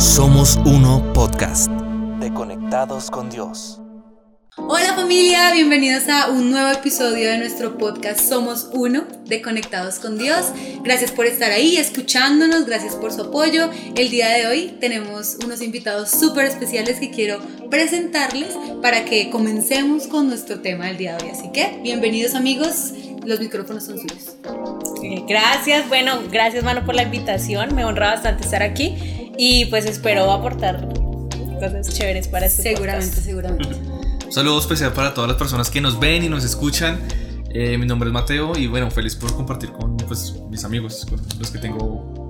Somos Uno Podcast. De Conectados con Dios. Hola familia, bienvenidos a un nuevo episodio de nuestro podcast Somos Uno de Conectados con Dios. Gracias por estar ahí escuchándonos, gracias por su apoyo. El día de hoy tenemos unos invitados súper especiales que quiero presentarles para que comencemos con nuestro tema del día de hoy. Así que, bienvenidos amigos, los micrófonos son suyos. Gracias, bueno, gracias mano por la invitación, me honra bastante estar aquí y pues espero aportar cosas chéveres para este Seguramente, podcast. seguramente. Un saludo especial para todas las personas que nos ven y nos escuchan. Eh, mi nombre es Mateo y bueno, feliz por compartir con pues, mis amigos, con los que tengo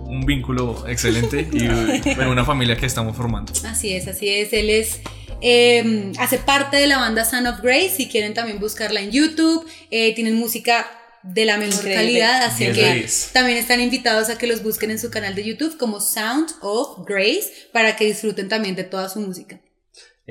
un vínculo excelente y bueno, una familia que estamos formando. Así es, así es. Él es. eh, hace parte de la banda Son of Grace. Si quieren también buscarla en YouTube. Eh, tienen música de la mejor Increíble. calidad. Así que también están invitados a que los busquen en su canal de YouTube como Sound of Grace para que disfruten también de toda su música.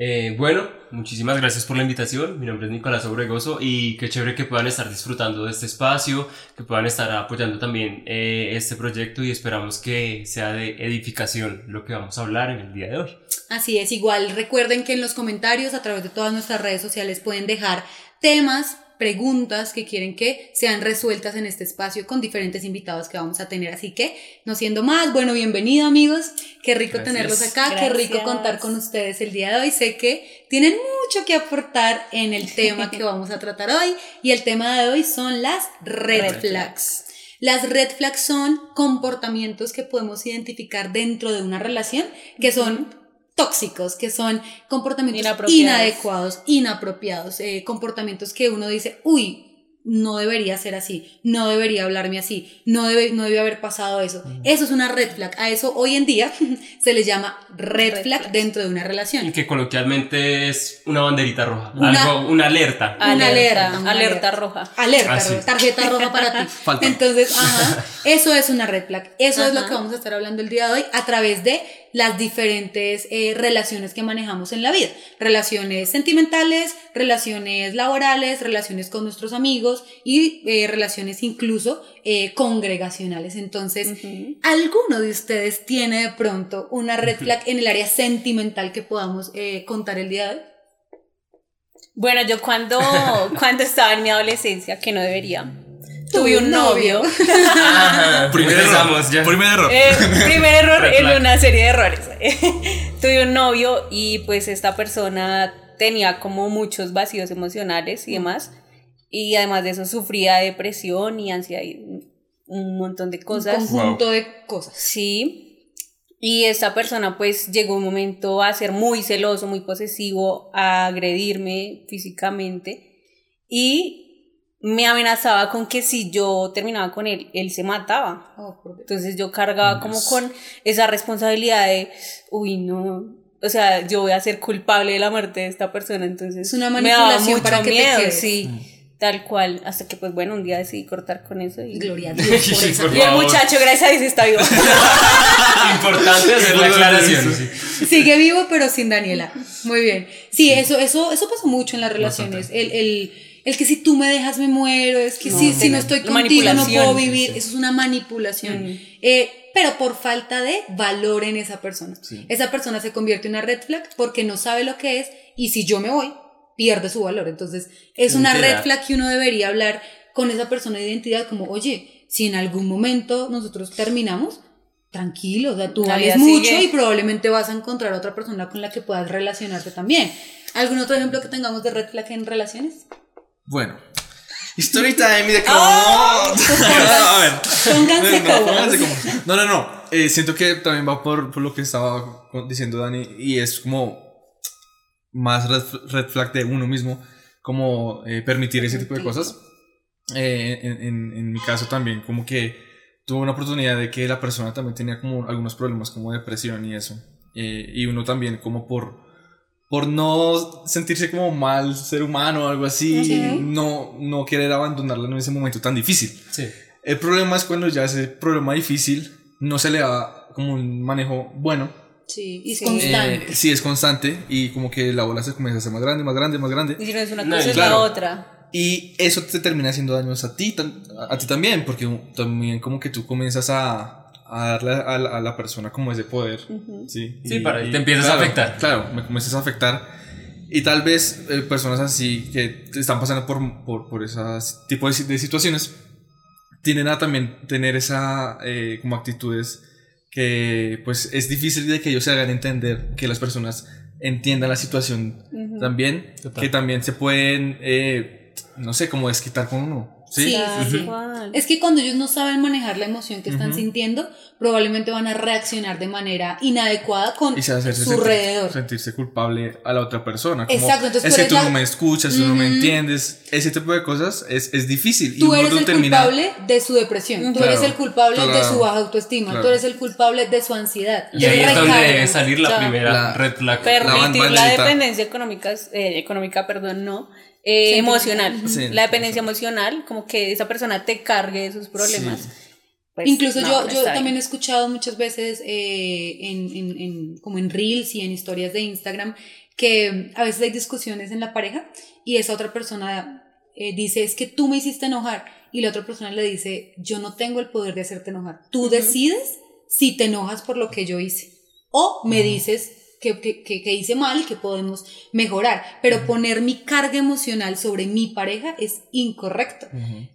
Eh, bueno, muchísimas gracias por la invitación. Mi nombre es Nicolás Obregoso y qué chévere que puedan estar disfrutando de este espacio, que puedan estar apoyando también eh, este proyecto y esperamos que sea de edificación lo que vamos a hablar en el día de hoy. Así es, igual recuerden que en los comentarios a través de todas nuestras redes sociales pueden dejar temas, preguntas que quieren que sean resueltas en este espacio con diferentes invitados que vamos a tener. Así que, no siendo más, bueno, bienvenido amigos, qué rico Gracias. tenerlos acá, qué rico contar con ustedes el día de hoy. Sé que tienen mucho que aportar en el tema que vamos a tratar hoy y el tema de hoy son las red, Red flags. Las red flags son comportamientos que podemos identificar dentro de una relación que son tóxicos, que son comportamientos inadecuados, inapropiados, eh, comportamientos que uno dice, uy, no debería ser así, no debería hablarme así, no debe, no debe haber pasado eso. Eso es una red flag. A eso hoy en día se le llama red, Red flag flags. dentro de una Y relación. que coloquialmente es una banderita roja, Una- algo, una alerta. Una alerta, alerta, una alerta alerta. roja. Alerta, Ah, sí. roja, tarjeta roja para ti. Falta. Entonces, ajá, eso es una red flag. Eso es lo que vamos a estar hablando el día de hoy a través de las diferentes eh, relaciones que manejamos en la vida. Relaciones sentimentales, relaciones laborales, relaciones con nuestros amigos y eh, relaciones incluso eh, congregacionales. Entonces, Ujú. ¿alguno de ustedes tiene de pronto una red flag en el área sentimental que podamos eh, contar el día de hoy? Bueno, yo cuando, cuando estaba en mi adolescencia, que no debería, tuve un novio. Ajá, Primer error. ya. Primer error. Eh, primer error en una serie de errores. Tuve un novio y pues esta persona tenía como muchos vacíos emocionales y demás. Y además de eso sufría depresión y ansiedad y un montón de Un cosas. conjunto de cosas. Sí. Y esta persona pues llegó un momento a ser muy celoso, muy posesivo, a agredirme físicamente y me amenazaba con que si yo terminaba con él, él se mataba. Oh, Dios. Entonces yo cargaba como con esa responsabilidad de, uy, no, o sea, yo voy a ser culpable de la muerte de esta persona, entonces Es una me daba manipulación mucho para que te miedo, quedes. sí, tal cual, hasta que pues bueno, un día decidí cortar con eso y, Gloria a Dios por esa Por y el muchacho, gracias a Dios, está vivo. Importante hacer la aclaración. sí. Sigue vivo, pero sin Daniela. Muy bien. Sí, eso, eso, eso pasa mucho en las relaciones. El, el, el que si tú me dejas me muero, es que No, si, si no estoy contigo no puedo vivir. sí. Eso es una manipulación. Mm. Eh, pero por falta de valor en esa persona. Esa persona se convierte en una red flag porque no sabe lo que es y si yo me voy, pierde su valor. Entonces, es una red flag que uno debería hablar con esa persona de identidad como, oye, si en algún momento nosotros terminamos, tranquilo, o sea, tú vales mucho sigue. y probablemente vas a encontrar otra persona con la que puedas relacionarte también. ¿Algún otro ejemplo que tengamos de red flag en relaciones? Bueno. Story time y de cómo. ¡Ah! a ver. Pónganse No, cómodos. No, no, no. Eh, siento que también va por, por lo que estaba diciendo Dani y es como más red, red flag de uno mismo, como eh, permitir ese tipo de cosas. Eh, en, en- en mi caso también, como que tuve una oportunidad de que la persona también tenía como algunos problemas como depresión y eso. Eh, y uno también como por, por no sentirse como mal ser humano o algo así, Sí. no, no querer abandonarla en ese momento tan difícil. Sí. El problema es cuando ya ese problema difícil no se le da como un manejo bueno. Sí, y es Sí. constante. Eh, sí, es constante y como que la bola se comienza a hacer más grande, más grande, más grande. Y si no es una No, cosa, es claro. la otra. Y eso te termina haciendo daños a ti, a, a ti también, porque también como que tú comienzas a, a darle a la, a la persona como ese poder. Sí, Sí, Y- para- y te empiezas a claro, afectar. Claro, me comienzas a afectar. Y tal vez eh, personas así que están pasando por, por, por ese tipo de, de situaciones tienden a también tener esa eh, como actitudes que pues es difícil de que ellos se hagan entender que las personas entiendan la situación también Total. que también se pueden eh, no sé como desquitar con uno sí, Sí, sí. Es que cuando ellos no saben manejar la emoción que están Ujú. sintiendo, probablemente van a reaccionar de manera inadecuada con y se hacerse su sentir- alrededor. sentirse culpable a la otra persona como, Exacto, entonces es tú que tú la- no me escuchas tú no me entiendes ese tipo de cosas es, es difícil y Tú uno eres el termina- culpable de su depresión, tú Claro, eres el culpable de claro, su baja autoestima, claro. tú eres el culpable de su ansiedad. Y ahí es donde debe salir la Ya. primera La- red flag. Permitir la, banderita. dependencia económica, eh, económica, perdón, no, eh, emocional. Sí, la dependencia emocional, como que esa persona te cargue de sus problemas. Sí. Pues, Incluso no, yo, yo también he escuchado muchas veces eh, en, en- en- como en reels y en historias de Instagram que a veces hay discusiones en la pareja y esa otra persona eh, dice es que tú me hiciste enojar y la otra persona le dice yo no tengo el poder de hacerte enojar. Tú decides si te enojas por lo que yo hice o me dices que, que, que- que hice mal y que podemos mejorar. Pero poner mi carga emocional sobre mi pareja es incorrecto.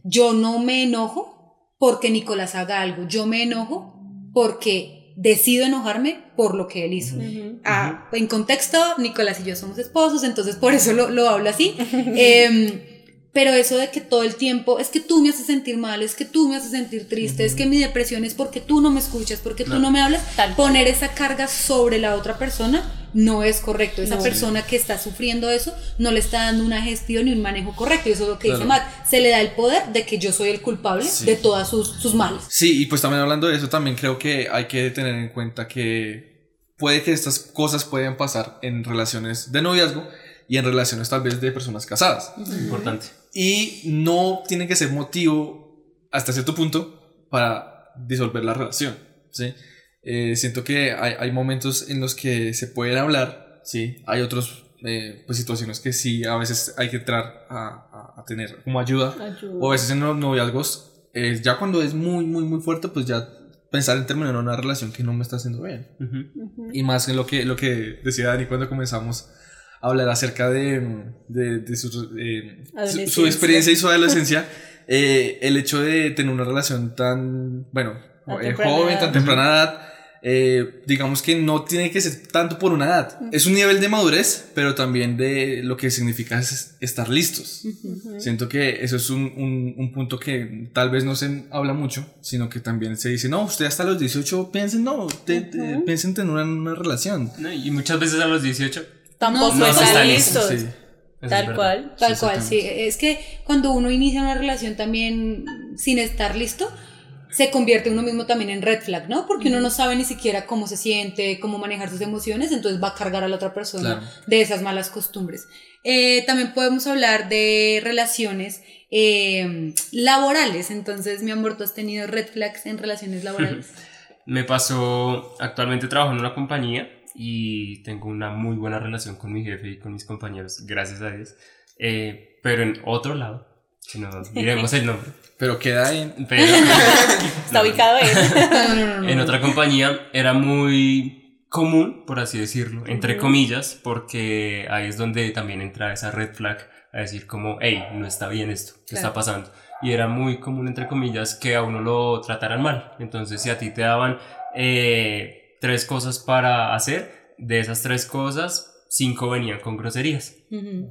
Yo no me enojo porque Nicolás haga algo. Yo me enojo porque decido enojarme por lo que él hizo. Ah, en contexto, Nicolás y yo somos esposos, entonces por eso lo, lo hablo así. Em, pero eso de que todo el tiempo es que tú me haces sentir mal, es que tú me haces sentir triste, es que mi depresión es porque tú no me escuchas, porque tú No. me hablas. Tal. Poner esa carga sobre la otra persona no es correcto. Esa No. persona que está sufriendo eso no le está dando una gestión y un manejo correcto. Y eso es lo que dice. Matt. Se le da el poder de que yo soy el culpable Sí. de todas sus, sus males. Sí, y pues también hablando de eso, también creo que hay que tener en cuenta que puede que estas cosas pueden pasar en relaciones de noviazgo y en relaciones tal vez de personas casadas. Importante. Y no tiene que ser motivo hasta cierto punto para disolver la relación. ¿sí? Eh, siento que hay, hay momentos en los que se pueden hablar, ¿sí? hay otras pues, situaciones que sí a veces hay que entrar a, a- a tener como ayuda. Ayuda. O a veces en los noviazgos, eh, ya cuando es muy, muy, muy fuerte, pues ya pensar en terminar una relación que no me está haciendo bien. Ujú. Ujú. Y más en lo que, lo que decía Dani cuando comenzamos hablar acerca de, de, de su, eh, su- experiencia y su adolescencia, eh, el hecho de tener una relación tan, bueno, Tan eh, joven, tan temprana edad, eh, digamos que no tiene que ser tanto por una edad. Es un nivel de madurez, pero también de lo que significa es estar listos. Siento que eso es un, un, un punto que tal vez no se habla mucho, sino que también se dice, no, usted hasta los 18 piensen, no, te- te- piensen en tener una, una relación. No, Y muchas veces a los 18. Tampoco No, no están están listos. Sí. eso es Tal cual. Tal Sí, cual, sí. Es que cuando uno inicia una relación también sin estar listo, se convierte uno mismo también en red flag, ¿no? Porque uno no sabe ni siquiera cómo se siente, cómo manejar sus emociones, entonces va a cargar a la otra persona Claro. de esas malas costumbres. Eh, también podemos hablar de relaciones eh, laborales. Entonces, mi amor, ¿tú has tenido red flags en relaciones laborales? Me pasó, actualmente trabajo en una compañía y tengo una muy buena relación con mi jefe y con mis compañeros, gracias a Dios. Eh, pero en otro lado, que no diremos el nombre, Pero queda en... pero Está ubicado. No, no. en otra compañía era muy común, por así decirlo, entre comillas, porque ahí es donde también entra esa red flag a decir como, hey, no está bien esto, ¿qué Claro. está pasando? Y era muy común, entre comillas, que a uno lo trataran mal. Entonces, si a ti te daban eh, tres cosas para hacer, de esas tres cosas, cinco venían con groserías.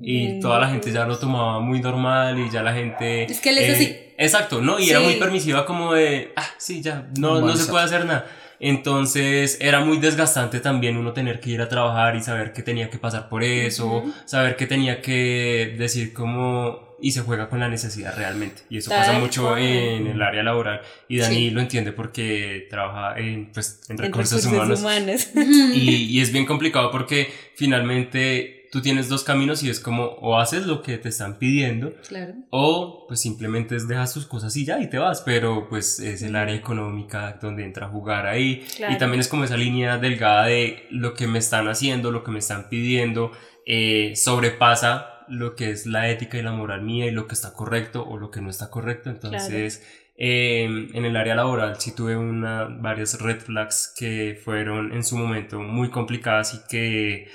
Y toda la gente ya lo tomaba muy normal y ya la gente... eh, Es que él es así. Exacto, ¿no? Y era muy permisiva como de, ah, sí, ya, no, no se puede hacer nada. Entonces era muy desgastante también uno tener que ir a trabajar y saber que tenía que pasar por eso, saber que tenía que decir cómo... Y se juega con la necesidad realmente. Y eso pasa mucho cual. en el área laboral. Y Dani Sí. lo entiende porque trabaja en, pues, en En recursos, humanos. humanos. Y, y es bien complicado porque finalmente tú tienes dos caminos y es como o haces lo que te están pidiendo Claro. o pues simplemente es dejas tus cosas y ya y te vas, pero pues es el área económica donde entra a jugar ahí Claro. y también es como esa línea delgada de lo que me están haciendo, lo que me están pidiendo, eh, sobrepasa lo que es la ética y la moral mía y lo que está correcto o lo que no está correcto, entonces Eh, en el área laboral sí tuve una, varias red flags que fueron en su momento muy complicadas y que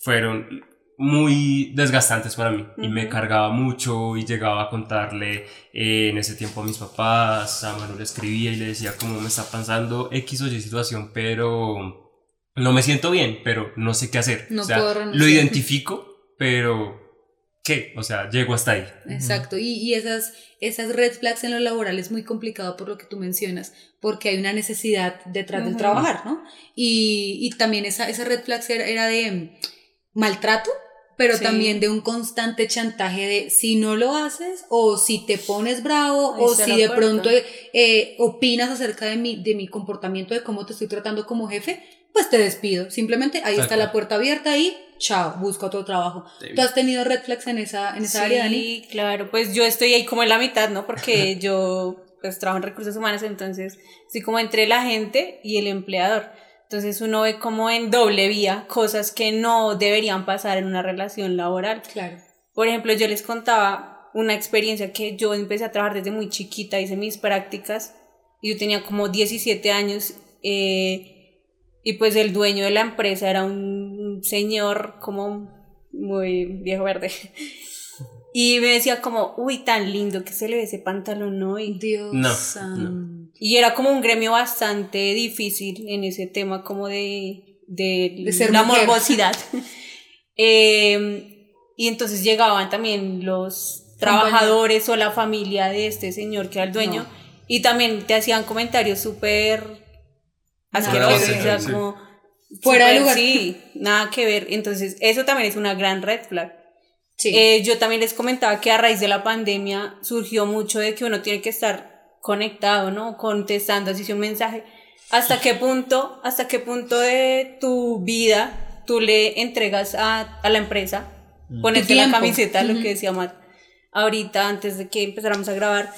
fueron muy desgastantes para mí. Y me cargaba mucho y llegaba a contarle eh, en ese tiempo a mis papás, a Manu le escribía y le decía cómo me está pasando X o Y situación, pero no me siento bien, pero no sé qué hacer. No o sea, puedo lo identifico, pero ¿qué? O sea, llego hasta ahí. Exacto, y, y esas, esas red flags en lo laboral es muy complicado por lo que tú mencionas, porque hay una necesidad detrás del trabajar, ¿no? Y, y también esa, esa red flags era, era de maltrato, pero Sí. también de un constante chantaje de si no lo haces o si te pones bravo Ahí o si de puerta. pronto eh, opinas acerca de mi, de mi comportamiento, de cómo te estoy tratando como jefe, pues te despido. Simplemente ahí está la puerta abierta y chao, busca otro trabajo. ¿Tú has tenido red flags en esa, en esa área, Dani? Sí, claro, pues yo estoy ahí como en la mitad, ¿no? Porque yo pues trabajo en recursos humanos, entonces estoy como entre la gente y el empleador. Entonces uno ve como en doble vía cosas que no deberían pasar en una relación laboral. Claro. Por ejemplo, yo les contaba una experiencia que yo empecé a trabajar desde muy chiquita, hice mis prácticas y yo tenía como 17 años eh, y pues el dueño de la empresa era un señor como muy viejo verde y me decía como, uy, tan lindo que se le ve ese pantalón hoy. Dios No, santo. Y era como un gremio bastante difícil en ese tema como de, de, De ser la mujer. morbosidad. Eh, y entonces llegaban también los trabajadores o la familia de este señor que era el dueño No. y también te hacían comentarios súper Nada asquerosos, que o sea, ver. sí. como Fuera de lugar. Sí, nada que ver. Entonces, eso también es una gran red flag. Sí. Eh, yo también les comentaba que a raíz de la pandemia surgió mucho de que uno tiene que estar conectado, ¿no? Contestando así un mensaje. ¿Hasta qué punto, hasta qué punto de tu vida tú le entregas a, a la empresa? Ponerte la camiseta, lo Ujú. que decía Matt. Ahorita, antes de que empezáramos a grabar,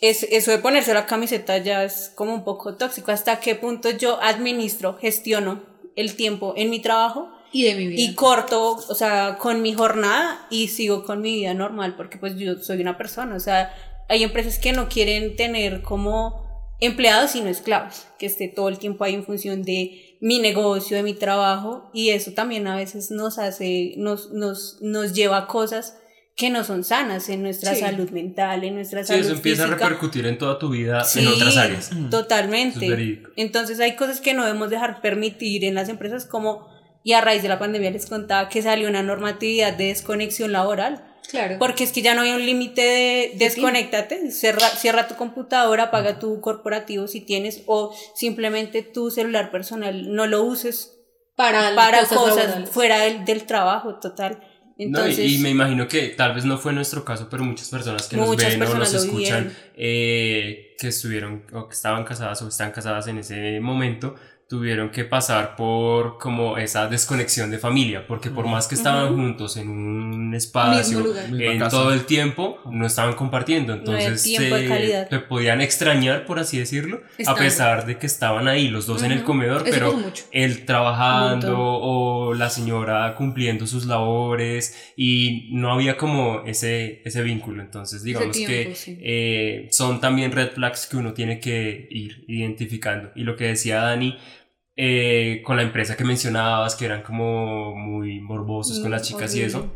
es, eso de ponerse la camiseta ya es como un poco tóxico. ¿Hasta qué punto yo administro, gestiono el tiempo en mi trabajo? y de mi vida. y corto, o sea, con mi jornada y sigo con mi vida normal, porque pues yo soy una persona, o sea, hay empresas que no quieren tener como empleados sino esclavos, que esté todo el tiempo ahí en función de mi negocio, de mi trabajo, y eso también a veces nos hace, nos, nos, nos lleva a cosas que no son sanas en nuestra Sí. salud mental, en nuestra Sí, salud eso empieza física. a repercutir en toda tu vida Sí, en otras áreas. Totalmente. Es verídico. Entonces hay cosas que no debemos dejar permitir en las empresas como, y a raíz de la pandemia les contaba que salió una normatividad de desconexión laboral, claro. porque es que ya no hay un límite de desconéctate, cierra, cierra tu computadora, apaga tu corporativo si tienes, o simplemente tu celular personal, no lo uses para, para cosas, cosas, fuera del, del trabajo total. No, y, y me imagino que tal vez no fue nuestro caso, pero muchas personas que nos ven o nos escuchan eh, que estuvieron o que estaban casadas o están casadas en ese momento tuvieron que pasar por como esa desconexión de familia, porque por más que estaban juntos en un espacio, en casa. todo el tiempo, no estaban compartiendo, No entonces de se- podían extrañar, por así decirlo, Estando. a pesar de que estaban ahí los dos en el comedor, Eso pero él trabajando o la señora cumpliendo sus labores y no había como ese, ese vínculo. Entonces, digamos tiempo, que sí. eh, son también red flags que uno tiene que ir identificando. Y lo que decía Dani, eh, con la empresa que mencionabas, que eran como muy morbosos con Mm, las chicas y eso.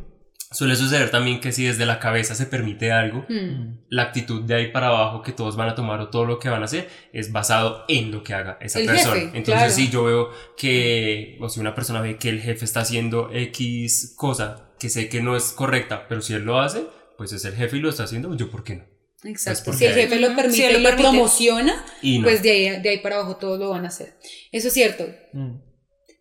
Suele suceder también que si desde la cabeza se permite algo, Mm. la actitud de ahí para abajo que todos van a tomar o todo lo que van a hacer es basado en lo que haga esa El persona. jefe, Entonces, claro. si yo veo que, o si una persona ve que el jefe está haciendo X cosa que sé que no es correcta, pero si él lo hace, pues es el jefe y lo está haciendo, yo por qué no. Exacto. si el jefe lo permite si lo y lo permite. promociona, Y no. pues de ahí, de ahí para abajo todos lo van a hacer. Eso es cierto. Mm.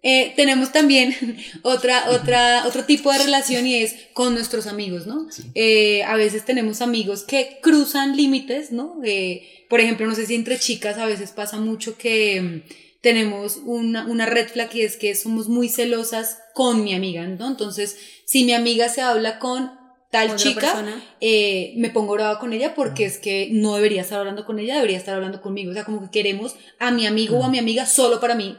Eh, tenemos también otra, otra, otro tipo de relación y es con nuestros amigos, ¿no? Eh, a veces tenemos amigos que cruzan límites, ¿no? Eh, por ejemplo, no sé si entre chicas a veces pasa mucho que mm, tenemos una, una red flag y es que somos muy celosas con mi amiga, ¿no? Entonces, si mi amiga se habla con tal Otra chica, eh, me pongo brava con ella porque es que no debería estar hablando con ella, debería estar hablando conmigo. O sea, como que queremos a mi amigo o a mi amiga solo para mí.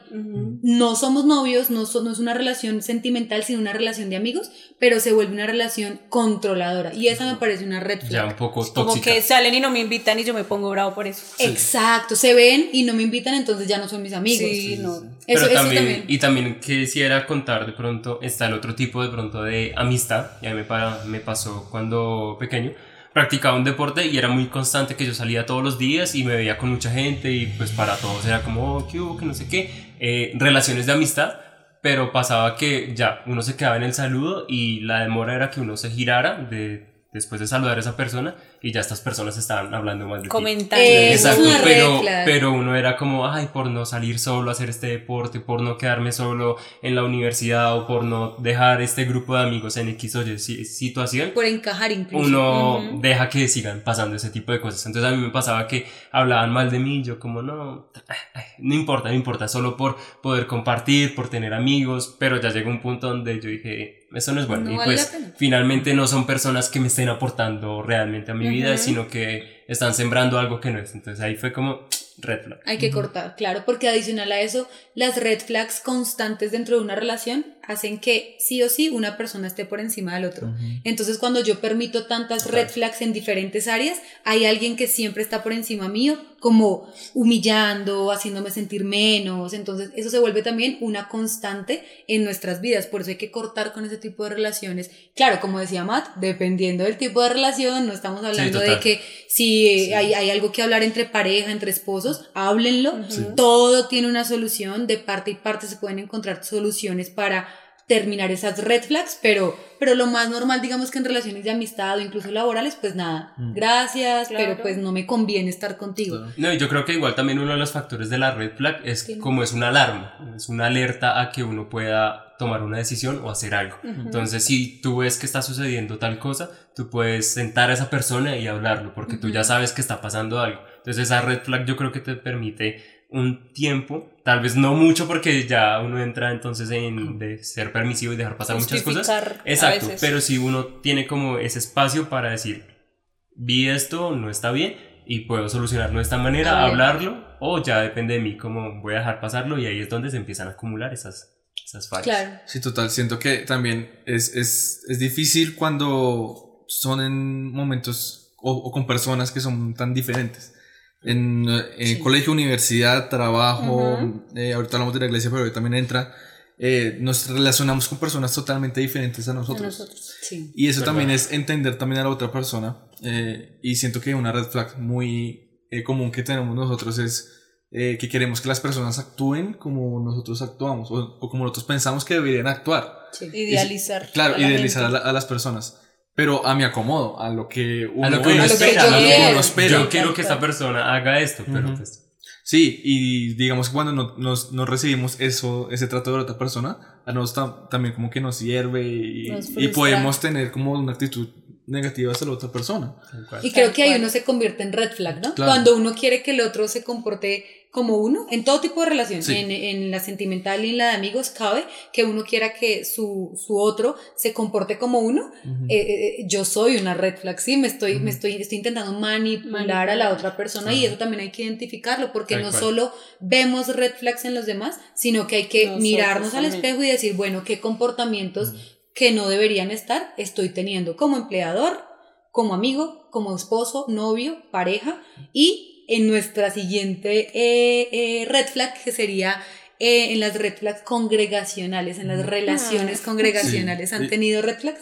No somos novios, no, so- no es una relación sentimental, sino una relación de amigos, pero se vuelve una relación controladora. Y esa me parece una red Ya un poco Como tóxica. que salen y no me invitan y yo me pongo bravo por eso. Exacto, se ven y no me invitan, entonces ya no son mis amigos. Sí, no. Eso, Pero eso también, también. y también quisiera contar de pronto, está el otro tipo de pronto de amistad, y a mí me, pa- me pasó cuando pequeño, practicaba un deporte y era muy constante que yo salía todos los días y me veía con mucha gente y pues para todos era como, oh, qué hubo, que no sé qué, eh, relaciones de amistad, pero pasaba que ya uno se quedaba en el saludo y la demora era que uno se girara de, después de saludar a esa persona y ya estas personas estaban hablando más de ti. Comentando. Eh, Exacto, pero, flag. pero uno era como, ay, por no salir solo a hacer este deporte, por no quedarme solo en la universidad o por no dejar este grupo de amigos en X o Y si- situación, Por encajar incluso. uno Ujú. deja que sigan pasando ese tipo de cosas. Entonces a mí me pasaba que hablaban mal de mí, yo como, no, ay, no importa, no importa, solo por poder compartir, por tener amigos, pero ya llegó un punto donde yo dije, eso no es bueno. No y vale pues finalmente no son personas que me estén aportando realmente a mi vida, Sino que están sembrando algo que no es. Entonces ahí fue como red flag. Hay que cortar, claro, porque adicional a eso, las red flags constantes dentro de una relación hacen que sí o sí una persona esté por encima del otro. Entonces, cuando yo permito tantas red flags en diferentes áreas, hay alguien que siempre está por encima mío, como humillando, haciéndome sentir menos. Entonces, eso se vuelve también una constante en nuestras vidas. Por eso hay que cortar con ese tipo de relaciones. Claro, como decía Matt, dependiendo del tipo de relación, no estamos hablando de que si hay, hay algo que hablar entre pareja, entre esposos, háblenlo. Todo tiene una solución. De parte y parte se pueden encontrar soluciones para terminar esas red flags, pero, pero lo más normal, digamos que en relaciones de amistad o incluso laborales, pues nada, gracias, Claro. pero pues no me conviene estar contigo. Claro. No, y yo creo que igual también uno de los factores de la red flag es como es una alarma, es una alerta a que uno pueda tomar una decisión o hacer algo. Entonces, si tú ves que está sucediendo tal cosa, tú puedes sentar a esa persona y hablarlo, porque tú ya sabes que está pasando algo. Entonces, esa red flag yo creo que te permite un tiempo, tal vez no mucho porque ya uno entra entonces en de ser permisivo y dejar pasar muchas cosas. Exacto, veces. pero si uno tiene como ese espacio para decir, vi esto, no está bien y puedo solucionarlo de esta manera, hablarlo o ya depende de mí cómo voy a dejar pasarlo y ahí es donde se empiezan a acumular esas, esas fallas. Claro. Sí, total. Siento que también es, es, es difícil cuando son en momentos o, o con personas que son tan diferentes. En, eh, en colegio, universidad, trabajo, eh, ahorita hablamos de la iglesia, pero también entra. eh, nos relacionamos con personas totalmente diferentes a nosotros. Nosotros. Sí. Y eso ¿Verdad? también es entender también a la otra persona. eh, y siento que una red flag muy eh, común que tenemos nosotros es eh, que queremos que las personas actúen como nosotros actuamos o, o como nosotros pensamos que deberían actuar. sí. Idealizar. Claro, a la idealizar a, la- a las personas. Pero a mi acomodo, a lo que uno, A lo que uno espera, a lo que uno espera. Yo quiero que esta persona haga esto, pero pues Sí, y digamos que cuando no- nos, nos recibimos eso, ese trato de la otra persona, a nosotros tam- también como que nos sirve y, Nos y frustra. podemos tener como una actitud negativa hacia la otra persona. Y creo que ahí uno se convierte en red flag, ¿no? Claro. Cuando uno quiere que el otro se comporte como uno, en todo tipo de relación, Sí. en, en la sentimental y en la de amigos, cabe que uno quiera que su, su otro se comporte como uno. Eh, eh, yo soy una red flag, sí, me estoy, me estoy, estoy intentando manipular a la otra persona y eso también hay que identificarlo porque Tal no cual. solo vemos red flags en los demás, sino que hay que Nosotros mirarnos al espejo y decir, bueno, qué comportamientos que no deberían estar estoy teniendo como empleador, como amigo, como esposo, novio, pareja y en nuestra siguiente eh, eh, red flag que sería eh, en las red flags congregacionales, en las relaciones congregacionales. Sí. ¿Han tenido red flags?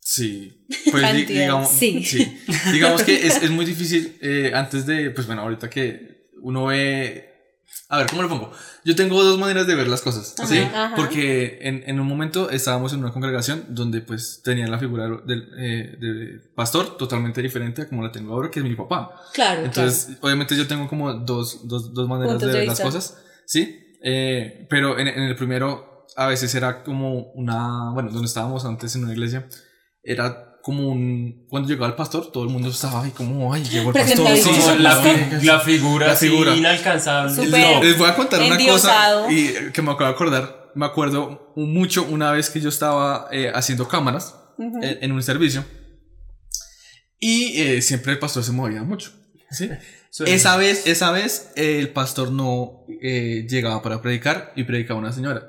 Sí, pues di- digamos, Sí. sí. digamos que es, es muy difícil eh, antes de, pues bueno, ahorita que uno ve, a ver, ¿cómo lo pongo? Yo tengo dos maneras de ver las cosas, ¿sí? Ajá, ajá. Porque en, en un momento estábamos en una congregación donde pues tenían la figura del, eh, del pastor totalmente diferente a como la tengo ahora, que es mi papá. Claro. Entonces, obviamente yo tengo como dos, dos, dos maneras Puntos de de ver las vista. cosas, ¿sí? Eh, pero en, en el primero, a veces era como una, bueno, donde estábamos antes en una iglesia, era como un, cuando llegaba el pastor, todo el mundo estaba ahí como, ay, llegó el pastor. Sí, la, "Ay, fi- la figura, La figura. inalcanzable. No, Les voy a contar una cosa y eh, que me acabo de acordar. Me acuerdo mucho una vez que yo estaba eh, haciendo cámaras en, en un servicio. Y eh, siempre el pastor se movía mucho. ¿sí? Esa vez, esa vez eh, el pastor no eh, llegaba para predicar y predicaba una señora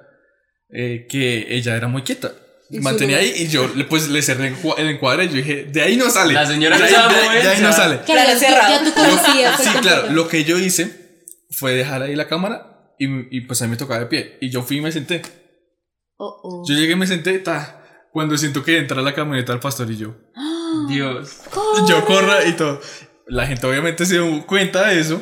eh, que ella era muy quieta. Mantenía ahí y yo pues le cerré el encua- el encuadre y yo dije, de ahí no sale. La señora de ahí, a de de ahí no sale. Claro, ya, tú conocías Sí, claro, lo que yo hice fue dejar ahí la cámara y, y pues ahí me tocaba de pie. Y yo fui y me senté. Oh, oh. Yo llegué y me senté, ta, cuando siento que entra la camioneta del pastor y yo. Dios. Yo corra y todo. La gente obviamente se dio cuenta de eso,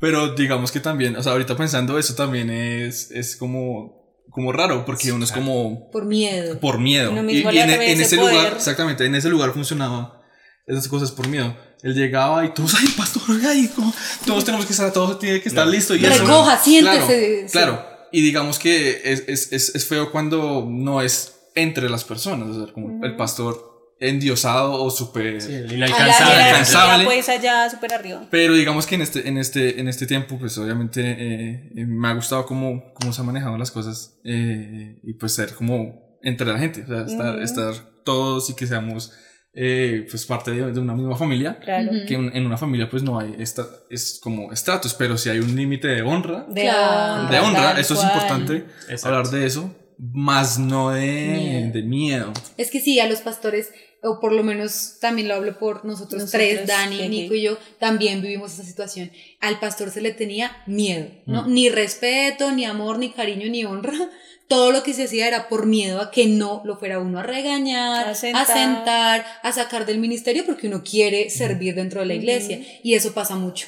pero digamos que también, o sea, ahorita pensando eso también es, es como, como raro, porque uno es como Por miedo. por miedo. Uno Y, mismo y le en, en ese ese lugar, poder. exactamente, en ese lugar funcionaba esas cosas por miedo. Él llegaba y todos, ay, pastor, ay, como- todos tenemos que estar, todos tiene que estar Claro. listo. Y eso- Recoja, siéntese. Claro, Sí. claro. Y digamos que es, es, es, es feo cuando no es entre las personas, o sea, como el pastor endiosado o súper... Sí, inalcanzable. jerarquía, Inalcanzable. pues allá súper arriba. Pero digamos que en este, en este, en este tiempo, pues obviamente eh, eh, me ha gustado cómo, cómo se han manejado las cosas eh, y pues ser como entre la gente, o sea, estar, Ujú. estar todos y que seamos eh, pues parte de, de una misma familia. Claro. Que en, en una familia pues no hay esta, es como estratos, pero si hay un límite de honra, De Claro. de honra, tal eso es cual. importante Exacto. hablar de eso, más no de Miedo. de miedo. Es que sí, a los pastores, o por lo menos también lo hablo por nosotros, Nosotros, tres, Dani. Nico y yo, también vivimos esa situación. Al pastor se le tenía miedo, ¿no? Mm. Ni respeto, ni amor, ni cariño, ni honra. Todo lo que se hacía era por miedo a que no lo fuera uno a regañar, A a sentar. a sacar del ministerio porque uno quiere servir dentro de la iglesia. Y eso pasa mucho.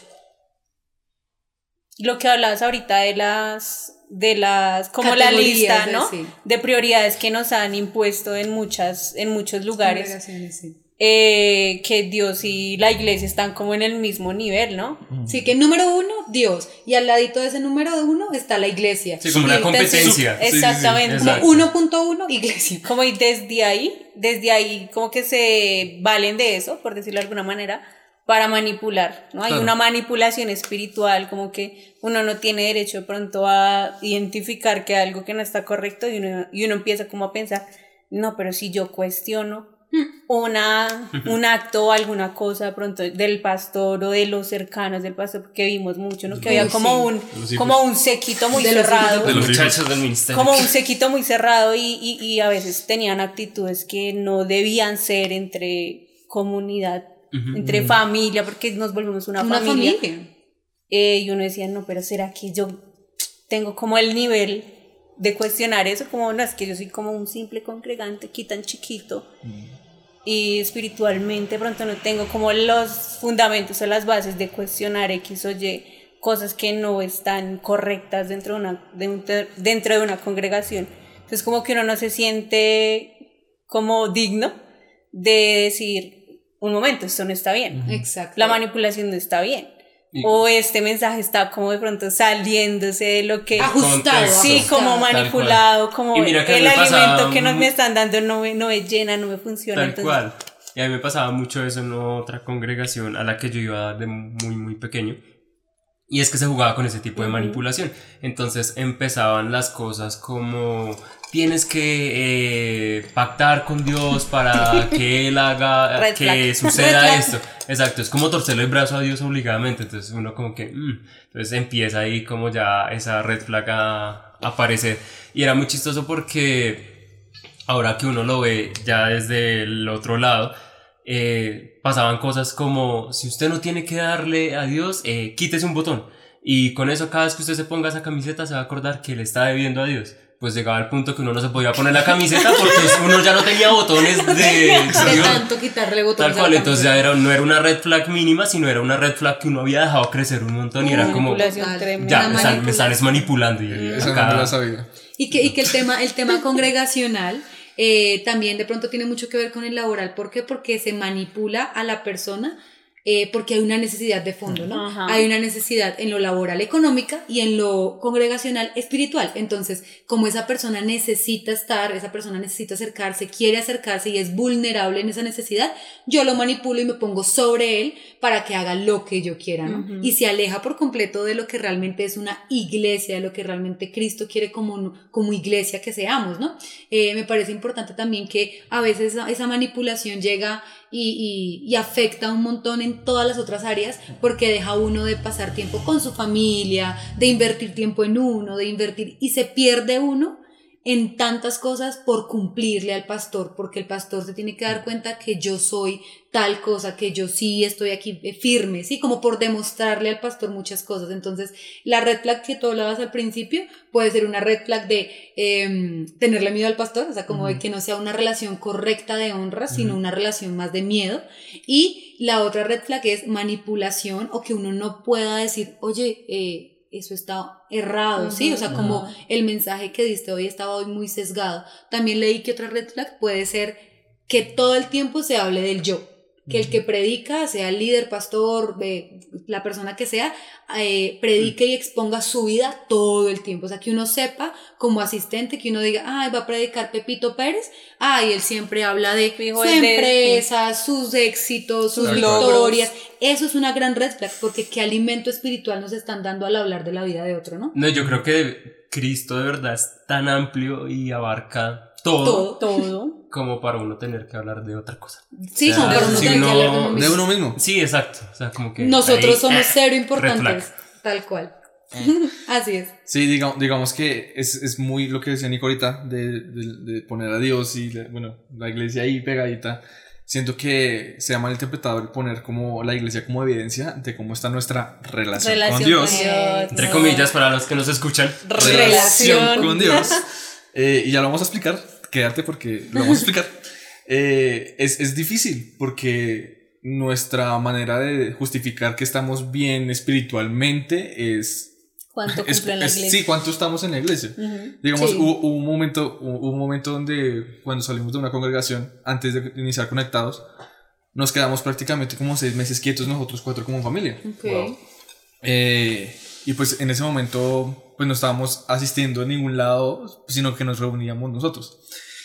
Lo que hablabas ahorita de las de las como la lista, de- ¿no? sí. De prioridades que nos han impuesto en muchas en muchos lugares. Sí. eh, que Dios y la iglesia están como en el mismo nivel, ¿no? Sí, que número uno, Dios. Y al ladito de ese número uno está la iglesia. Sí, como Y una competencia. sí, sí, Exactamente. Como Exacto. 1.1, iglesia. Como y desde ahí, desde ahí como que se valen de eso, por decirlo de alguna manera, para manipular, ¿no? Hay Claro. una manipulación espiritual, como que uno no tiene derecho de pronto a identificar que algo que no está correcto y uno, y uno empieza como a pensar, no, pero si yo cuestiono una, un acto o alguna cosa de pronto del pastor o de los cercanos del pastor, porque vimos mucho, ¿no? Que había como un, como un sequito muy De los hijos cerrado De los Los muchachos del ministerio. como un sequito muy cerrado y, y, y a veces tenían actitudes que no debían ser entre comunidad, Entre familia, porque nos volvemos una, Una familia. familia. Eh, y uno decía, no, pero ¿será que yo tengo como el nivel de cuestionar eso? Como, no, es que yo soy como un simple congregante aquí tan chiquito. Y espiritualmente pronto no tengo como los fundamentos o las bases de cuestionar X o Y cosas que no están correctas dentro de una, de un- dentro de una congregación. Entonces como que uno no se siente como digno de decir, un momento, esto no está bien. Exacto. La manipulación no está bien. Y- O este mensaje está como de pronto saliéndose de lo que... Ajustado. Contexto. Sí, ajustado. como manipulado, como el me alimento pasa, que nos me están dando no me, no me llena, no me funciona. Tal entonces, cual. Y a mí me pasaba mucho eso en otra congregación a la que yo iba de muy, muy pequeño. Y es que se jugaba con ese tipo de manipulación. Entonces empezaban las cosas como tienes que eh, pactar con Dios para que Él haga Red que flag. Red suceda flag. esto. Exacto, es como torcerle el brazo a Dios obligadamente. Entonces uno como que... mm. Entonces empieza ahí como ya esa red flag a a aparecer. Y era muy chistoso porque ahora que uno lo ve ya desde el otro lado, eh, pasaban cosas como, si usted no tiene que darle a Dios, eh, quítese un botón. Y con eso cada vez que usted se ponga esa camiseta se va a acordar que le está debiendo a Dios. Pues llegaba al punto que uno no se podía poner la camiseta porque uno ya no tenía botones de... De tanto quitarle botones. Tal cual, entonces ya era, no era una red flag mínima, sino era una red flag que uno había dejado crecer un montón y era como, tremenda. ya, me están, me están manipulando. Y Esa acá- no me la sabía. Y que, y que el tema, el tema congregacional eh, también de pronto tiene mucho que ver con el laboral. ¿Por qué? Porque se manipula a la persona eh, porque hay una necesidad de fondo, ¿no? Ajá. Hay una necesidad en lo laboral económica y en lo congregacional espiritual. Entonces, como esa persona necesita estar, esa persona necesita acercarse, quiere acercarse y es vulnerable en esa necesidad, yo lo manipulo y me pongo sobre él para que haga lo que yo quiera, ¿no? Ujú. Y se aleja por completo de lo que realmente es una iglesia, de lo que realmente Cristo quiere como, como iglesia que seamos, ¿no? Eh, me parece importante también que a veces esa, esa manipulación llega y, y- y afecta un montón en todas las otras áreas porque deja uno de pasar tiempo con su familia, de invertir tiempo en uno, de invertir y se pierde uno en tantas cosas por cumplirle al pastor, porque el pastor se tiene que dar cuenta que yo soy tal cosa, que yo sí estoy aquí eh, firme, ¿sí? Como por demostrarle al pastor muchas cosas. Entonces, la red flag que tú hablabas al principio puede ser una red flag de em, tenerle miedo al pastor, o sea, como de que no sea una relación correcta de honra, sino una relación más de miedo. Y la otra red flag es manipulación o que uno no pueda decir, oye, eh, eso está errado, ¿sí? O sea, como el mensaje que diste hoy estaba hoy muy sesgado. También leí que otra red flag puede ser que todo el tiempo se hable del yo. Que el que predica, sea el líder, pastor, eh, la persona que sea, eh, predique y exponga su vida todo el tiempo. O sea, que uno sepa como asistente, que uno diga, ay, va a predicar Pepito Pérez, ay, él siempre habla de Fijo, su de- empresa, sus éxitos, sus victorias. Eso es una gran red flag, porque qué alimento espiritual nos están dando al hablar de la vida de otro, ¿no? No, yo creo que Cristo de verdad es tan amplio y abarca todo, Todo. Todo. Como para uno tener que hablar de otra cosa. Sí, O sea, como para uno si tener que hablar de uno De mismo. uno mismo. Sí, exacto. O sea, como que Nosotros ahí, somos eh, cero importantes, tal cual. Eh. Así es. Sí, digamos, digamos que es, es muy lo que decía Nico ahorita, de, de- de poner a Dios y, la- bueno, la iglesia ahí pegadita. Siento que se ha malinterpretado el poner como la iglesia como evidencia de cómo está nuestra relación, Relación con Dios. con Dios. Entre no. comillas, para los que nos escuchan. Relación. con Dios. Eh, y ya lo vamos a explicar, quédate porque lo vamos a explicar. Eh, es, es difícil porque nuestra manera de justificar que estamos bien espiritualmente es... ¿Cuánto es- en la es- iglesia? sí, ¿cuánto estamos en la iglesia? Digamos, Sí. hubo, hubo un momento, hubo un momento donde cuando salimos de una congregación, antes de iniciar conectados, nos quedamos prácticamente como seis meses quietos nosotros cuatro como familia. Ok. Eh, y pues en ese momento, pues no estábamos asistiendo a ningún lado, sino que nos reuníamos nosotros.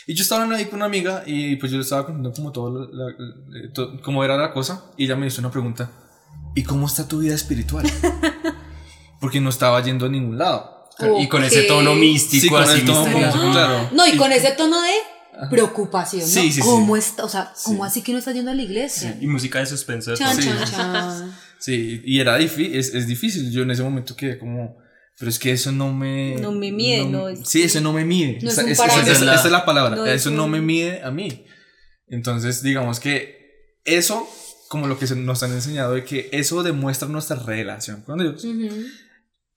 Y yo estaba hablando ahí con una amiga y pues yo le estaba contando como todo, la- la- la- to- cómo era la cosa y ella me hizo una pregunta, ¿y cómo está tu vida espiritual? Porque no estaba yendo a ningún lado. Y con ese tono místico, Sí, con así tono misterioso. místico, claro. No, y con ese tono de preocupación, ¿no? Sí, sí, sí. ¿Cómo está? O sea, ¿cómo Sí. así que no está yendo a la iglesia? Y música de suspenso. Chan. Sí. chan, chan. Sí, y era difícil, es, es difícil. Yo en ese momento quedé como, pero es que eso no me... No me mide, no es- Sí, eso no me mide. No es Esa- un esa- esa- esa es la palabra. No es eso no me mide a mí. Entonces, digamos que eso, como lo que se- nos han enseñado, de que eso demuestra nuestra relación con Dios, Ujú.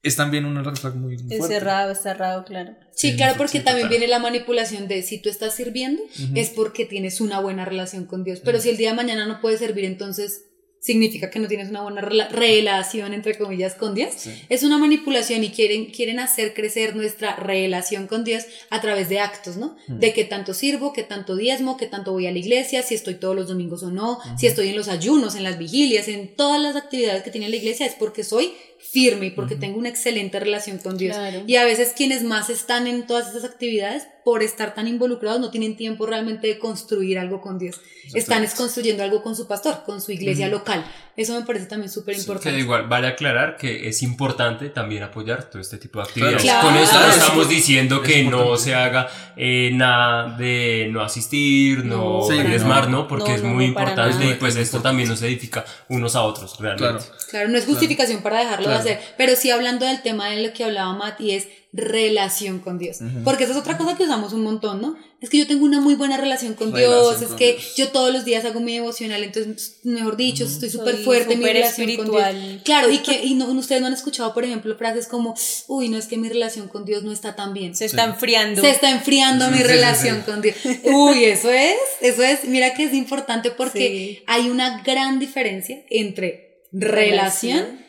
es también una reflexión muy Es fuerte. cerrado, es cerrado, claro. Sí, Sí, claro, porque sí, también viene la manipulación de si tú estás sirviendo es porque tienes una buena relación con Dios. Pero si el día de mañana no puedes servir, entonces significa que no tienes una buena rela- relación, entre comillas, con Dios. Sí. Es una manipulación y quieren, quieren hacer crecer nuestra relación con Dios a través de actos, ¿no? Mm. De qué tanto sirvo, qué tanto diezmo, qué tanto voy a la iglesia, si estoy todos los domingos o no, si estoy en los ayunos, en las vigilias, en todas las actividades que tiene la iglesia, es porque soy firme y porque tengo una excelente relación con Dios. Claro. Y a veces quienes más están en todas esas actividades, por estar tan involucrados, no tienen tiempo realmente de construir algo con Dios. Están es construyendo algo con su pastor, con su iglesia local. Eso me parece también súper importante. igual vale aclarar que es importante también apoyar todo este tipo de actividades. Claro. Con esto no Claro. estamos diciendo Es que no se haga eh, nada de no asistir, no, No, Sí, diezmar, no. ¿no? Porque No, es no, muy importante nada. y pues esto también nos edifica unos a otros, realmente. Claro. Claro, no es justificación para dejarlo Claro. hacer, pero sí hablando del tema de lo que hablaba Matt y es relación con Dios. Porque esa es otra cosa que usamos un montón, ¿no? Es que yo tengo una muy buena relación con Relación Dios, es con que Dios. yo todos los días hago mi devocional, entonces, mejor dicho, estoy súper fuerte en mi súper relación con Dios. espiritual. Claro, y que y no, ustedes no han escuchado, por ejemplo, frases como, uy, no es que mi relación con Dios no está tan bien. Se está enfriando. Se está enfriando mi Sí, sí, relación sí. con Dios. Uy, eso es, eso es, mira que es importante porque Sí. hay una gran diferencia entre relación, Relación.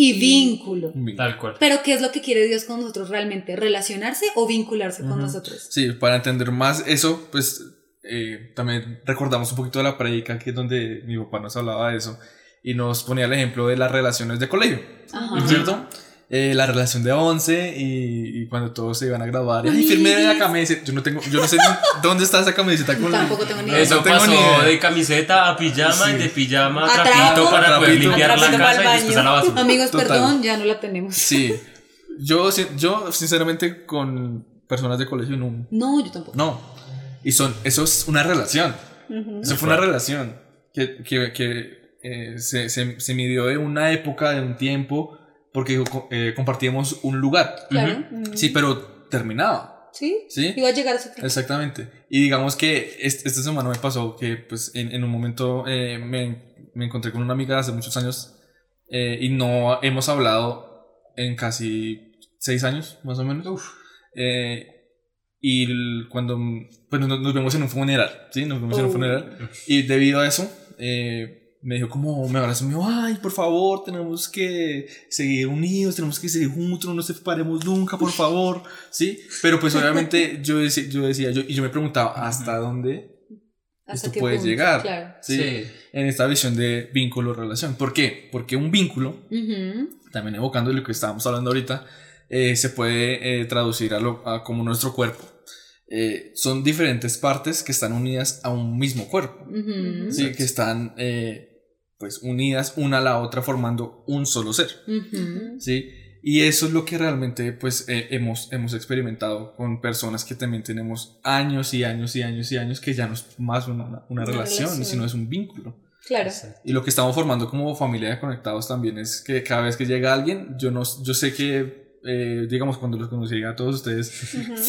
Y vínculo. Tal cual. Pero ¿qué es lo que quiere Dios con nosotros realmente? ¿Relacionarse o vincularse con nosotros? Sí, para entender más eso, pues eh, también recordamos un poquito de la predica que es donde mi papá nos hablaba de eso. y nos ponía el ejemplo de las relaciones de colegio, Ajá. ¿cierto? Eh, la relación de 11 y, y cuando todos se iban a graduar. Y, Ay, firme la camiseta. Yo no tengo, yo no sé ni dónde está esa camiseta con Tampoco tengo ni idea. Eso no tengo pasó ni idea. de camiseta a pijama Sí. y de pijama A trapito para poder Trapito. limpiar A la casa y después a la basura. Amigos, Total. perdón, ya no la tenemos. Sí. Yo, yo, sinceramente, con personas de colegio no. No, yo tampoco. No. Y son, eso es una relación. Eso fue una relación que, que, que, eh, se, se, se midió de una época, de un tiempo, porque eh, compartíamos un lugar. Claro. Sí, pero terminaba. ¿Sí? Sí. Iba a llegar a ese tiempo. Exactamente. Y digamos que este, esta semana me pasó que pues en, en un momento eh, me, me encontré con una amiga hace muchos años eh, y no hemos hablado en casi seis años, más o menos. Eh, y el- cuando pues, nos, nos vemos en un funeral, ¿sí? Nos vemos en un Oh. funeral. Y debido a eso, eh, me dijo como, me abrazó y me dijo, ay, por favor, tenemos que seguir unidos, tenemos que seguir juntos, no nos separemos nunca, por favor, ¿sí? Pero pues obviamente yo decía, yo decía, yo, y yo me preguntaba, ¿hasta dónde ¿Hasta esto puede punto? llegar? Claro. ¿Sí? Sí. En esta visión de vínculo-relación. ¿Por qué? Porque un vínculo, también evocando lo que estábamos hablando ahorita, eh, se puede eh, traducir a, lo, a como nuestro cuerpo. Eh, son diferentes partes que están unidas a un mismo cuerpo. Sí, que están eh, pues unidas una a la otra formando un solo ser. ¿sí? Y eso es lo que realmente pues eh, hemos, hemos experimentado con personas que también tenemos años y años y años y años que ya no es más una, una Una relación, relación. sino es un vínculo. Claro. Y lo que estamos formando como familia de conectados también es que cada vez que llega alguien, yo, no, yo sé que, eh, digamos, cuando los conocí a todos ustedes,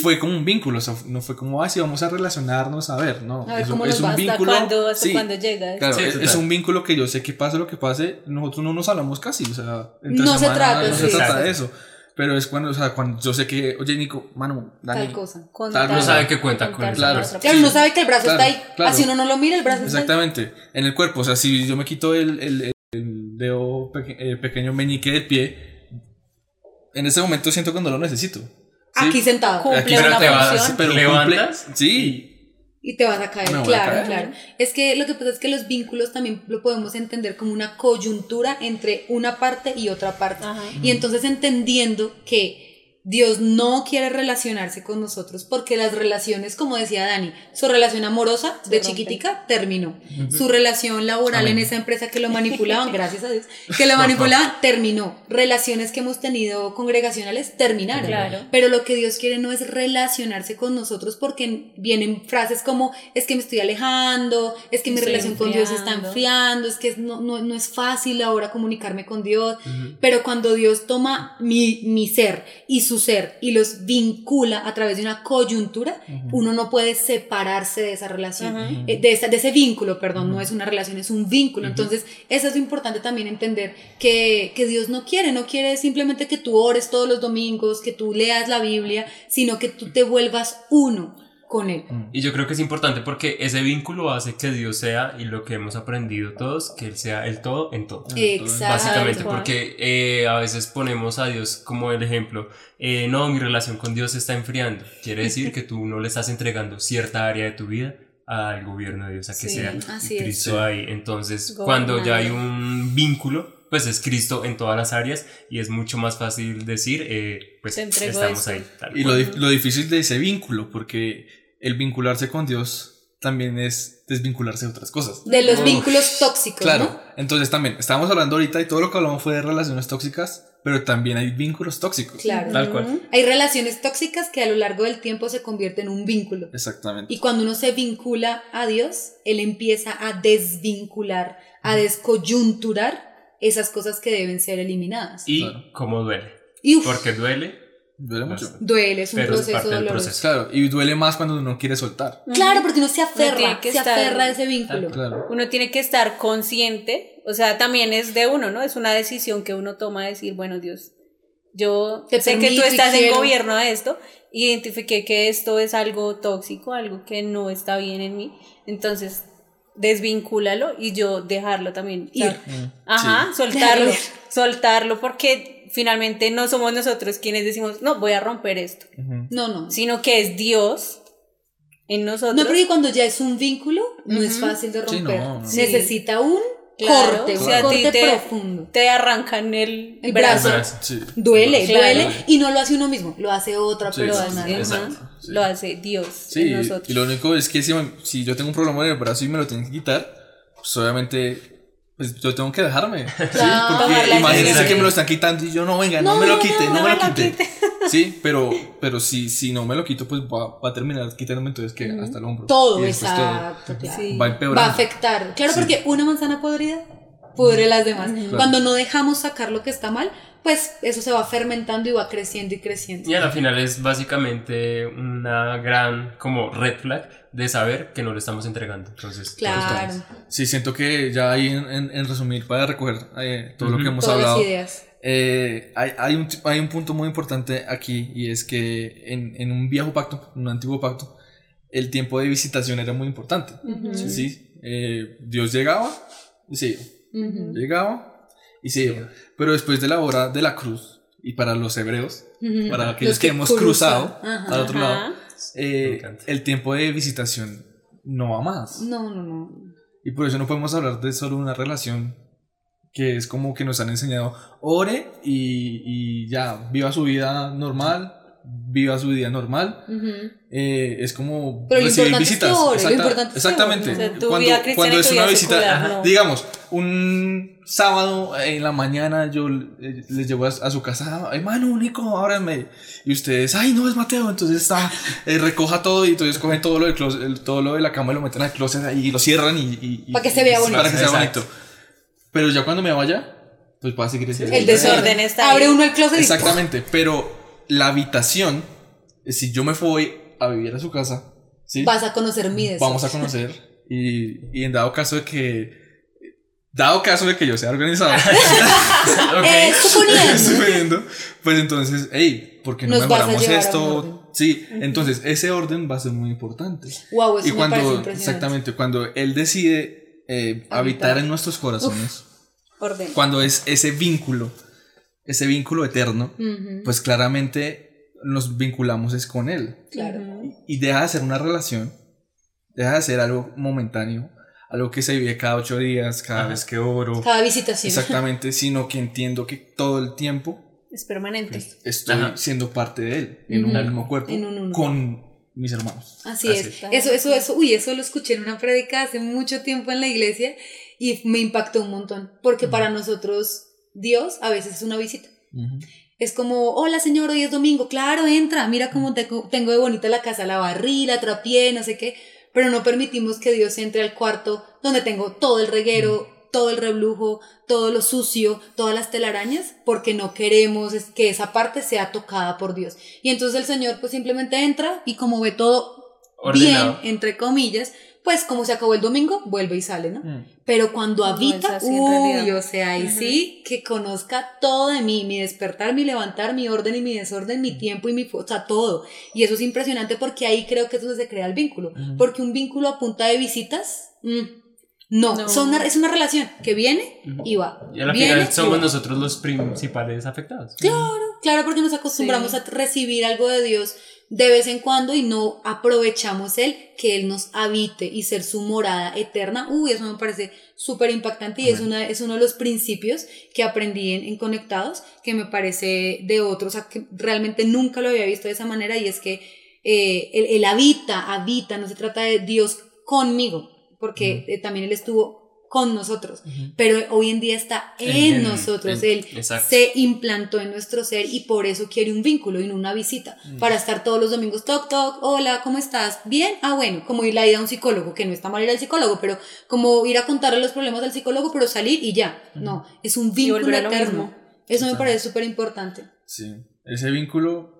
fue como un vínculo, o sea, no fue como, ay, sí, vamos a relacionarnos, a ver, no. A ver es, cómo es nos un va, ¿Hasta vínculo. hasta sí, cuándo llegas? Claro, Sí, es, es un vínculo que yo sé que pase lo que pase, nosotros no nos hablamos casi, o sea, entre No se semana trata, no se sí. trata de eso. Pero es cuando, o sea, cuando yo sé que, oye, Nico, mano, Dani, Tal cosa. Contar- No sabe que cuenta con la Claro. Claro, Sí. uno sabe que el brazo Claro, está ahí. claro. Así uno no lo mira, el brazo está ahí. Exactamente, en el cuerpo, o sea, si yo me quito el, el, el dedo peque- eh, pequeño meñique del pie, en ese momento siento que no lo necesito. ¿sí? Aquí sentado. Cumple Aquí una te vas- función. pero levantas cumple- sí, Y te vas a caer, Me voy a claro, caer. claro. Es que lo que pasa es que los vínculos también lo podemos entender como una coyuntura entre una parte y otra parte. Ajá. Y entonces entendiendo que Dios no quiere relacionarse con nosotros porque las relaciones, como decía Dani, su relación amorosa de chiquitica terminó. Su relación laboral Amén. en esa empresa que lo manipulaban, gracias a Dios, que lo manipulaban, terminó. Relaciones que hemos tenido congregacionales terminaron. Claro. Pero lo que Dios quiere no es relacionarse con nosotros porque vienen frases como es que me estoy alejando, es que mi Estoy relación con Dios está enfriando. enfriando, es que no, no, no es fácil ahora comunicarme con Dios. Pero cuando Dios toma mi, mi ser y su ser y los vincula a través de una coyuntura, uno no puede separarse de esa relación, eh, de, esa- de ese vínculo, perdón, no es una relación, es un vínculo. Entonces, eso es importante también entender que, que Dios no quiere, no quiere simplemente que tú ores todos los domingos, que tú leas la Biblia, sino que tú te vuelvas uno con Él. Y yo creo que es importante porque ese vínculo hace que Dios sea, y lo que hemos aprendido todos, que Él sea el todo en todo. Exacto. Básicamente, porque eh, a veces ponemos a Dios como el ejemplo. eh, no, mi relación con Dios se está enfriando. Quiere decir que tú no le estás entregando cierta área de tu vida al gobierno de Dios, a que Sí, sea. Cristo ahí. Entonces, cuando ya hay un vínculo, pues es Cristo en todas las áreas y es mucho más fácil decir, eh, pues estamos esto. ahí. tal y lo, lo difícil de ese vínculo, porque el vincularse con Dios también es desvincularse de otras cosas. De los Uf. vínculos tóxicos, Claro, ¿no? entonces también, estábamos hablando ahorita y todo lo que hablamos fue de relaciones tóxicas, pero también hay vínculos tóxicos. Claro. Tal cual. Hay relaciones tóxicas que a lo largo del tiempo se convierten en un vínculo. Exactamente. Y cuando uno se vincula a Dios, Él empieza a desvincular, a descoyunturar esas cosas que deben ser eliminadas. Y Claro. cómo duele. Y uf, Porque duele, Duele mucho. Duele, es un pero es proceso parte del doloroso. proceso. Claro, y duele más cuando uno quiere soltar. Claro, porque uno se aferra, tiene que se estar- aferra a ese vínculo. Claro. Uno tiene que estar consciente, o sea, también es de uno, ¿no? Es una decisión que uno toma de decir, bueno, Dios, yo Te sé que permito tú y estás en quiero. gobierno de esto, identifiqué que esto es algo tóxico, algo que no está bien en mí, entonces desvincúlalo y yo dejarlo también. o sea, Ir. Mm, Ajá, sí. soltarlo, soltarlo porque finalmente no somos nosotros quienes decimos, no, voy a romper esto, Ujú. No, no. sino que es Dios en nosotros. No, porque cuando ya es un vínculo, no es Ujú. fí de Sí, romper. no, no. Necesita un Claro, corte, si un a ti corte te- profundo. Te arrancan el, El brazo. El brazo. Sí. Duele, Claro. duele y no lo hace uno mismo, lo hace otra Sí, lo persona. sí. lo hace Dios Sí, en nosotros. y lo único es que si, si yo tengo un problema en el brazo y me lo tienen que quitar, pues obviamente pues yo tengo que dejarme. Porque imagínense que me lo están quitando y yo no, venga, no, No, me lo quite, no, no me lo me lo quite. quite. Sí, pero, pero si, si no me lo quito, pues va, va a terminar quitándome entonces que hasta el hombro. Todo, exacto, claro. Sí. Va Va a afectar. Claro, Sí. porque una manzana podrida pudre las demás. Claro. Cuando no dejamos sacar lo que está mal, pues eso se va fermentando y va creciendo y creciendo. Y a la final es básicamente una gran como red flag de saber que no lo estamos entregando. Entonces, Claro, Sí, siento que ya ahí en, en- en resumir, para recoger eh, todo lo que hemos todas hablado, las ideas. eh, hay, hay, un, hay un punto muy importante aquí y es que en, en un viejo pacto, un antiguo pacto, el tiempo de visitación era muy importante. Sí, sí, eh, Dios llegaba y se iba. Llegaba y se iba. Pero después de la hora de la cruz, y para los hebreos, para aquellos Los que, que hemos cruzan. cruzado Ajá. al otro Ajá. lado, eh, el tiempo de visitación no va más. No, no, no. Y por eso no podemos hablar de solo una relación que es como que nos han enseñado, ore y, y ya, viva su vida normal, viva su vida normal. Ujú. Eh, es como Pero recibir importante es que visitas. ore, lo Exacta- importante es que exactamente. ore. O sea, tu cuando, cuando es una visita, secular, ajá, no. digamos, un sábado en la mañana yo eh, les llevo a, a su casa, hermano único, ábrame. Y ustedes, ay, no es Mateo, entonces está, eh, recoja todo y entonces cogen todo lo, del closet, el- todo lo de la cama y lo meten al closet ahí y lo cierran y. y- y- Para que se vea y- bonito. Para que sea Exacto. bonito. Pero ya cuando me vaya, pues va a seguir ese El desorden. está Abre ahí. uno el closet y Exactamente, pero la habitación, eh, si yo me voy a vivir a su casa, ¿sí? vas a conocer mi deseo. vamos a conocer y, y en dado caso de que dado caso de que yo sea organizado Ok. Eh, suponiendo. suponiendo, pues entonces hey ¿por qué no Nos mejoramos esto? Sí, entonces ese orden va a ser muy importante. Wow, eso y me cuando exactamente cuando él decide eh, habitar en nuestros corazones, Orden. cuando es ese vínculo, ese vínculo eterno, pues claramente nos vinculamos es con él Claro. y deja de ser una relación, deja de ser algo momentáneo, algo que se vive cada ocho días, cada Ajá. vez que oro, Cada visitación. exactamente, sino que entiendo que todo el tiempo Es permanente. estoy Ajá. siendo parte de él, en un mismo cuerpo, En un uno. con mis hermanos. Así, Así es. es. Eso, eso, eso, uy, eso lo escuché en una prédica hace mucho tiempo en la iglesia y me impactó un montón, porque para nosotros Dios a veces es una visita. Es como, hola señor, hoy es domingo, claro, entra, mira cómo tengo, tengo de bonita la casa, la barrí, la trapié, no sé qué, pero no permitimos que Dios entre al cuarto donde tengo todo el reguero, todo el reblujo, todo lo sucio, todas las telarañas, porque no queremos que esa parte sea tocada por Dios. Y entonces el Señor pues simplemente entra y como ve todo Ordenado. bien, entre comillas, pues como se acabó el domingo, vuelve y sale, ¿no? Mm. Pero cuando No habita, en uy, o sea, ahí sí, que conozca todo de mí, mi despertar, mi levantar, mi orden y mi desorden, mi tiempo y mi, o sea, todo. Y eso es impresionante porque ahí creo que es donde se crea el vínculo. Porque un vínculo a punta de visitas, mm, no, No. Son una- es una relación que viene y va. Y a la Viene final somos nosotros los principales afectados. Claro, porque nos acostumbramos Sí. a recibir algo de Dios de vez en cuando y no aprovechamos Él, que Él nos habite y ser su morada eterna. Uy, eso me parece súper impactante y es, una, es uno de los principios que aprendí en, en Conectados, que me parece de otros, o sea, que realmente nunca lo había visto de esa manera y es que eh, él, él habita, habita, no se trata de Dios conmigo, porque eh, también Él estuvo con nosotros, pero hoy en día está en, En- nosotros, en- Él exacto. se implantó en nuestro ser y por eso quiere un vínculo y no una visita. Para estar todos los domingos, toc, toc, hola, ¿cómo estás? Bien, ah, bueno, como ir a ir a un psicólogo, que no está mal ir al psicólogo, pero como ir a contarle los problemas al psicólogo, pero salir y ya. No, es un vínculo eterno. Eso me parece súper importante. Sí, ese vínculo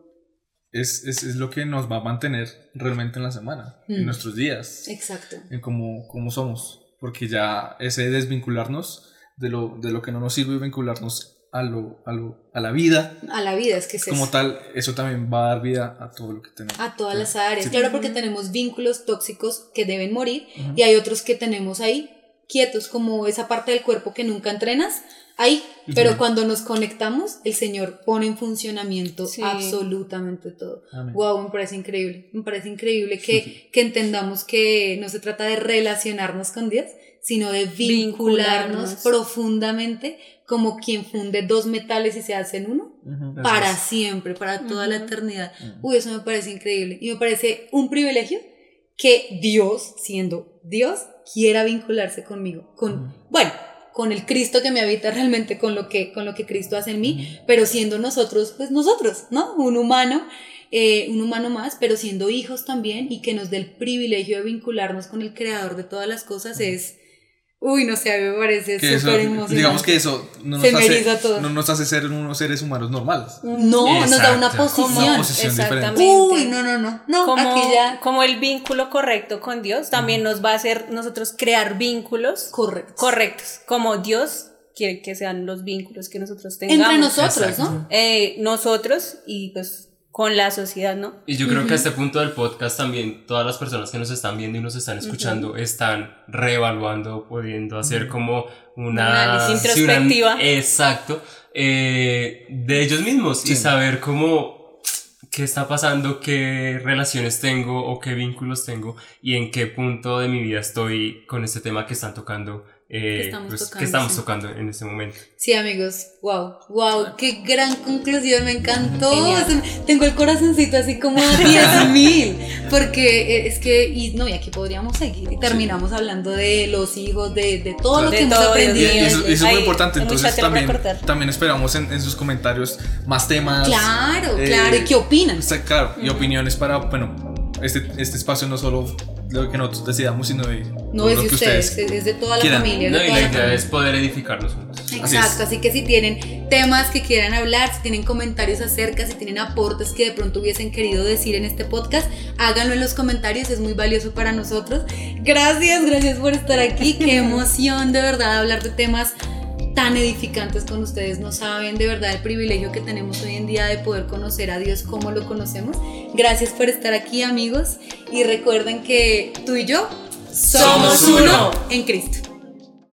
es, es, es lo que nos va a mantener realmente en la semana, en Mm. nuestros días, Exacto. en cómo, cómo somos, porque ya ese desvincularnos de lo, de lo que no nos sirve y vincularnos a, lo, a, lo, a la vida A la vida es que es como eso. tal, eso también va a dar vida a todo lo que tenemos. A todas las áreas. Sí. Claro, porque tenemos vínculos tóxicos que deben morir y hay otros que tenemos ahí quietos, como esa parte del cuerpo que nunca entrenas, ahí. Pero cuando nos conectamos, el Señor pone en funcionamiento Sí. absolutamente todo. Amén. Wow, me parece increíble. Me parece increíble que, que entendamos que no se trata de relacionarnos con Dios, sino de vincularnos, Vincularnos. profundamente como quien funde dos metales y se hacen uno para siempre, para toda la Ujú. eternidad. Uy, eso me parece increíble. Y me parece un privilegio que Dios, siendo Dios, quiera vincularse conmigo. Con, bueno, con el Cristo que me habita realmente, con lo que, con lo que Cristo hace en mí, pero siendo nosotros, pues nosotros, ¿no? Un humano. eh, un humano más, pero siendo hijos también y que nos dé el privilegio de vincularnos con el creador de todas las cosas es, uy, no sé, a mí me parece súper emocionante. digamos que eso no nos, hace, no nos hace ser unos seres humanos normales. No, nos da una posición. Una posición Exactamente. Uy, no, no, no, no, como, aquí ya. como el vínculo correcto con Dios también nos va a hacer nosotros crear vínculos Correcto. correctos, como Dios quiere que sean los vínculos que nosotros tengamos. Entre nosotros, Exacto. ¿no? Eh, nosotros y pues con la sociedad, ¿no? Y yo creo que a este punto del podcast también todas las personas que nos están viendo y nos están escuchando están reevaluando, pudiendo hacer como una análisis una- introspectiva. exacto. eh, de ellos mismos y saber cómo qué está pasando, qué relaciones tengo o qué vínculos tengo y en qué punto de mi vida estoy con este tema que están tocando. Eh, Que estamos pues, tocando, que estamos sí. tocando en este momento. Sí, amigos, wow, wow, qué gran conclusión, me encantó. Genial. O sea, Tengo el corazoncito así como a 10 mil, porque eh, es que, y no, y aquí podríamos seguir y terminamos hablando de los hijos, de, de todo lo De que hemos todo, aprendido. y eso, y eso es muy importante, entonces también, también esperamos en, en sus comentarios más temas. Claro, eh, claro, ¿y qué opinan? Está claro, y opiniones para, bueno, este, este espacio no solo lo que nosotros decidamos, sino de No es de que ustedes, es es de toda la quieran. familia. es No, y la la idea es poder edificarnos juntos. Así Exacto, es. así que si tienen temas que quieran hablar, si tienen comentarios acerca, si tienen aportes que de pronto hubiesen querido decir en este podcast, háganlo en los comentarios, es muy valioso para nosotros. Gracias, gracias por estar aquí, qué emoción de verdad hablar de temas tan edificantes con ustedes, no saben de verdad el privilegio que tenemos hoy en día de poder conocer a Dios como lo conocemos. Gracias por estar aquí amigos y recuerden que tú y yo Somos uno. en Cristo.